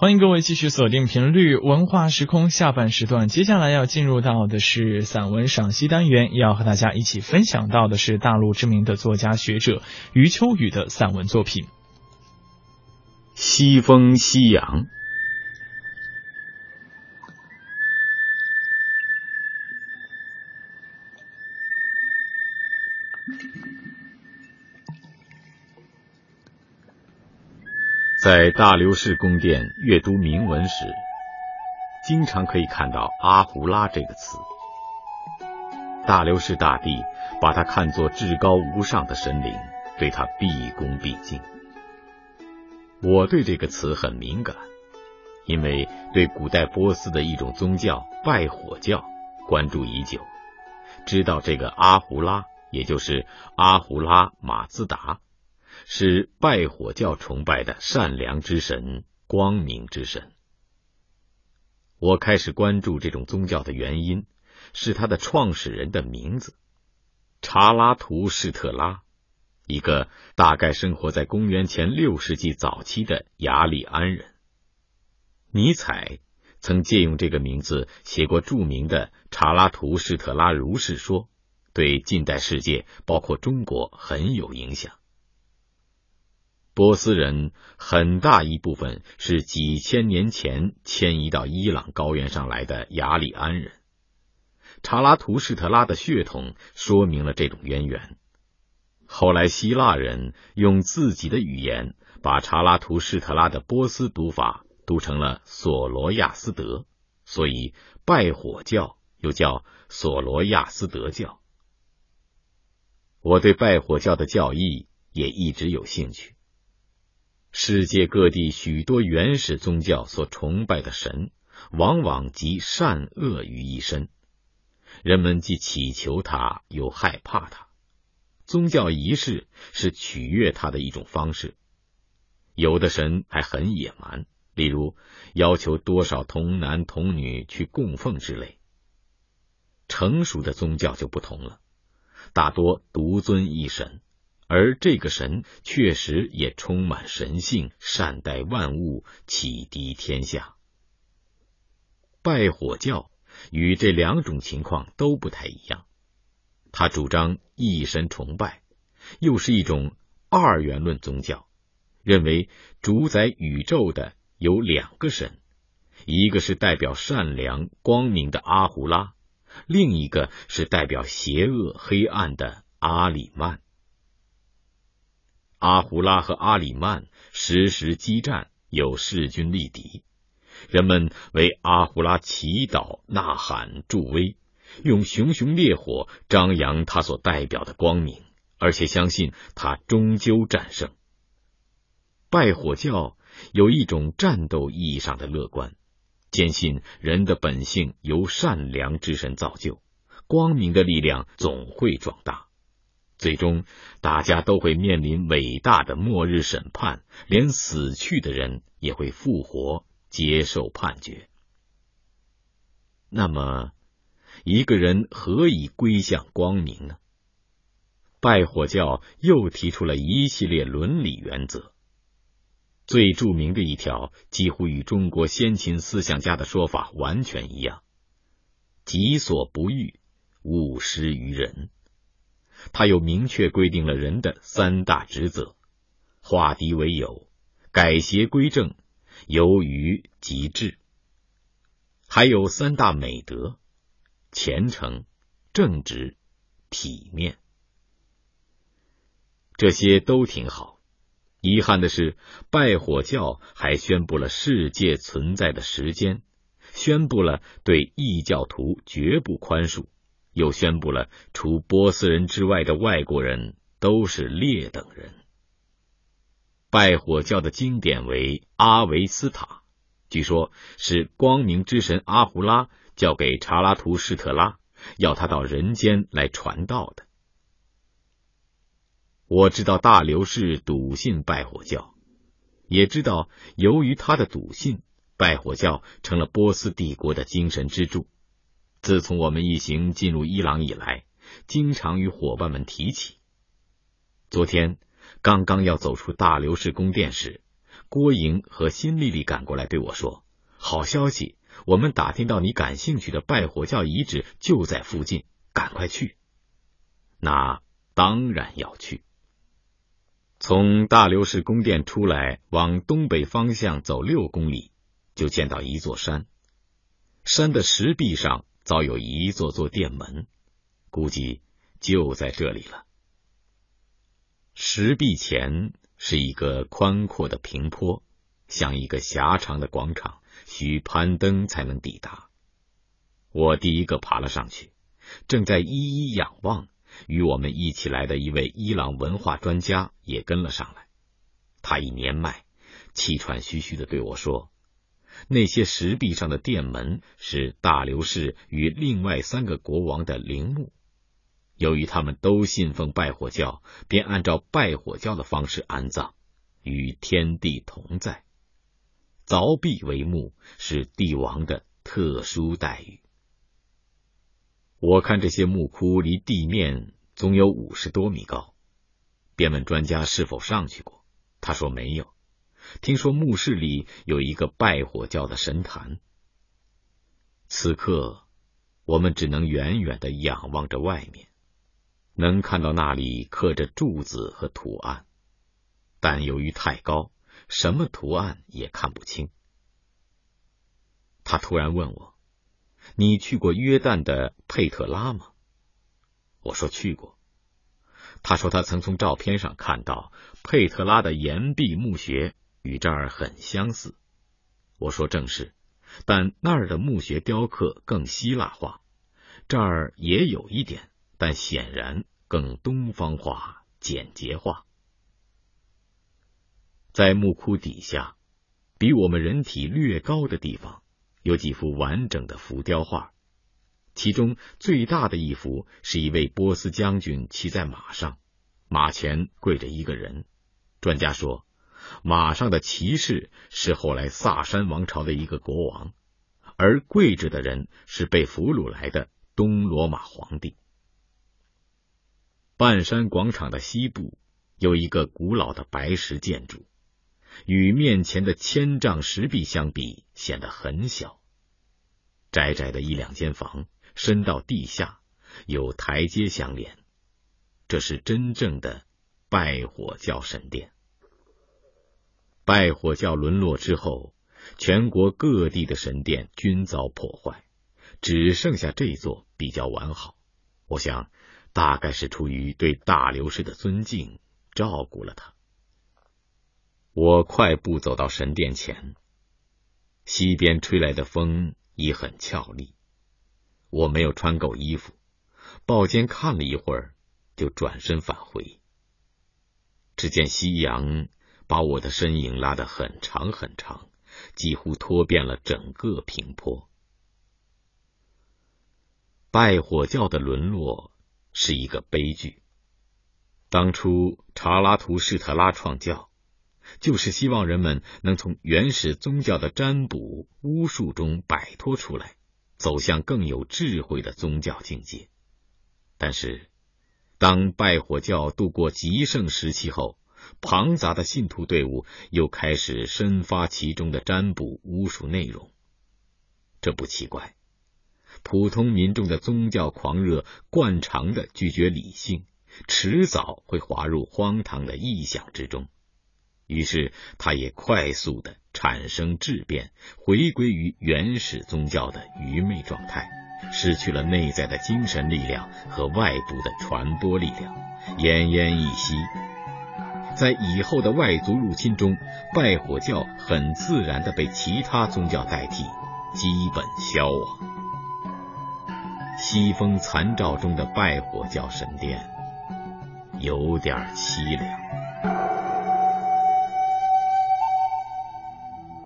欢迎各位继续锁定频率文化时空下半时段，接下来要进入到的是散文赏析单元，要和大家一起分享到的是大陆知名的作家学者余秋雨的散文作品《西风夕阳》。在大流士宫殿阅读铭文时，经常可以看到“阿胡拉”这个词。大流士大帝把他看作至高无上的神灵，对他毕恭毕敬。我对这个词很敏感，因为对古代波斯的一种宗教拜火教关注已久，知道这个阿胡拉，也就是阿胡拉马兹达。是拜火教崇拜的善良之神、光明之神。我开始关注这种宗教的原因，是他的创始人的名字——查拉图士特拉，一个大概生活在公元前六世纪早期的雅利安人。尼采曾借用这个名字写过著名的《查拉图士特拉如是说》，对近代世界，包括中国很有影响。波斯人很大一部分是几千年前迁移到伊朗高原上来的雅利安人。查拉图士特拉的血统说明了这种渊源。后来希腊人用自己的语言把查拉图士特拉的波斯读法读成了索罗亚斯德，所以拜火教又叫索罗亚斯德教。我对拜火教的教义也一直有兴趣。世界各地许多原始宗教所崇拜的神，往往集善恶于一身。人们既祈求他，又害怕他。宗教仪式是取悦他的一种方式。有的神还很野蛮，例如要求多少童男童女去供奉之类。成熟的宗教就不同了，大多独尊一神。而这个神确实也充满神性，善待万物，启迪天下。拜火教与这两种情况都不太一样，他主张一神崇拜，又是一种二元论宗教，认为主宰宇宙的有两个神，一个是代表善良光明的阿胡拉，另一个是代表邪恶黑暗的阿里曼。阿胡拉和阿里曼时时激战，有势均力敌。人们为阿胡拉祈祷、呐喊、助威，用熊熊烈火张扬他所代表的光明，而且相信他终究战胜。拜火教有一种战斗意义上的乐观，坚信人的本性由善良之神造就，光明的力量总会壮大。最终，大家都会面临伟大的末日审判，连死去的人也会复活，接受判决。那么，一个人何以归向光明呢？拜火教又提出了一系列伦理原则，最著名的一条几乎与中国先秦思想家的说法完全一样：“己所不欲，勿施于人。”他又明确规定了人的三大职责：化敌为友、改邪归正、由于及治。还有三大美德：虔诚、正直、体面。这些都挺好。遗憾的是，拜火教还宣布了世界存在的时间，宣布了对异教徒绝不宽恕。又宣布了，除波斯人之外的外国人都是劣等人。拜火教的经典为阿维斯塔，据说是光明之神阿胡拉教给查拉图士特拉，要他到人间来传道的。我知道大流士笃信拜火教，也知道由于他的笃信，拜火教成了波斯帝国的精神支柱。自从我们一行进入伊朗以来，经常与伙伴们提起。昨天刚刚要走出大流士宫殿时，郭莹和辛丽丽赶过来对我说：“好消息，我们打听到你感兴趣的拜火教遗址就在附近，赶快去。”那当然要去。从大流士宫殿出来，往东北方向走六公里，就见到一座山。山的石壁上早有一座座殿门，估计就在这里了。石壁前是一个宽阔的平坡，像一个狭长的广场，需攀登才能抵达。我第一个爬了上去，正在一一仰望，与我们一起来的一位伊朗文化专家也跟了上来。他已年迈，气喘吁吁的对我说：“那些石壁上的殿门是大流士与另外三个国王的陵墓。”由于他们都信奉拜火教，便按照拜火教的方式安葬，与天地同在。凿壁为墓是帝王的特殊待遇。我看这些墓窟离地面总有五十多米高，便问专家是否上去过。他说没有，听说墓室里有一个拜火教的神坛。此刻，我们只能远远的仰望着外面。能看到那里刻着柱子和图案，但由于太高，什么图案也看不清。他突然问我：“你去过约旦的佩特拉吗？”我说：“去过。”他说：“他曾从照片上看到佩特拉的岩壁墓穴与这儿很相似。”我说：“正是，但那儿的墓穴雕刻更希腊化，这儿也有一点。”但显然更东方化、简洁化。在墓窟底下，比我们人体略高的地方，有几幅完整的浮雕画。其中最大的一幅是一位波斯将军骑在马上，马前跪着一个人。专家说，马上的骑士是后来萨珊王朝的一个国王，而跪着的人是被俘虏来的东罗马皇帝。半山广场的西部有一个古老的白石建筑，与面前的千丈石壁相比，显得很小。窄窄的一两间房，深到地下，有台阶相连。这是真正的拜火教神殿。拜火教沦落之后，全国各地的神殿均遭破坏，只剩下这座比较完好。我想。大概是出于对大流士的尊敬，照顾了他。我快步走到神殿前，西边吹来的风已很俏丽。我没有穿够衣服，抱肩看了一会儿，就转身返回。只见夕阳把我的身影拉得很长很长，几乎拖遍了整个平坡。拜火教的沦落。是一个悲剧。当初查拉图士特拉创教，就是希望人们能从原始宗教的占卜巫术中摆脱出来，走向更有智慧的宗教境界。但是，当拜火教度过极盛时期后，庞杂的信徒队伍又开始深发其中的占卜巫术内容。这不奇怪。普通民众的宗教狂热惯常的拒绝理性，迟早会滑入荒唐的臆想之中。于是，他也快速的产生质变，回归于原始宗教的愚昧状态，失去了内在的精神力量和外部的传播力量，奄奄一息。在以后的外族入侵中，拜火教很自然的被其他宗教代替，基本消亡。西风残照中的拜火教神殿，有点凄凉。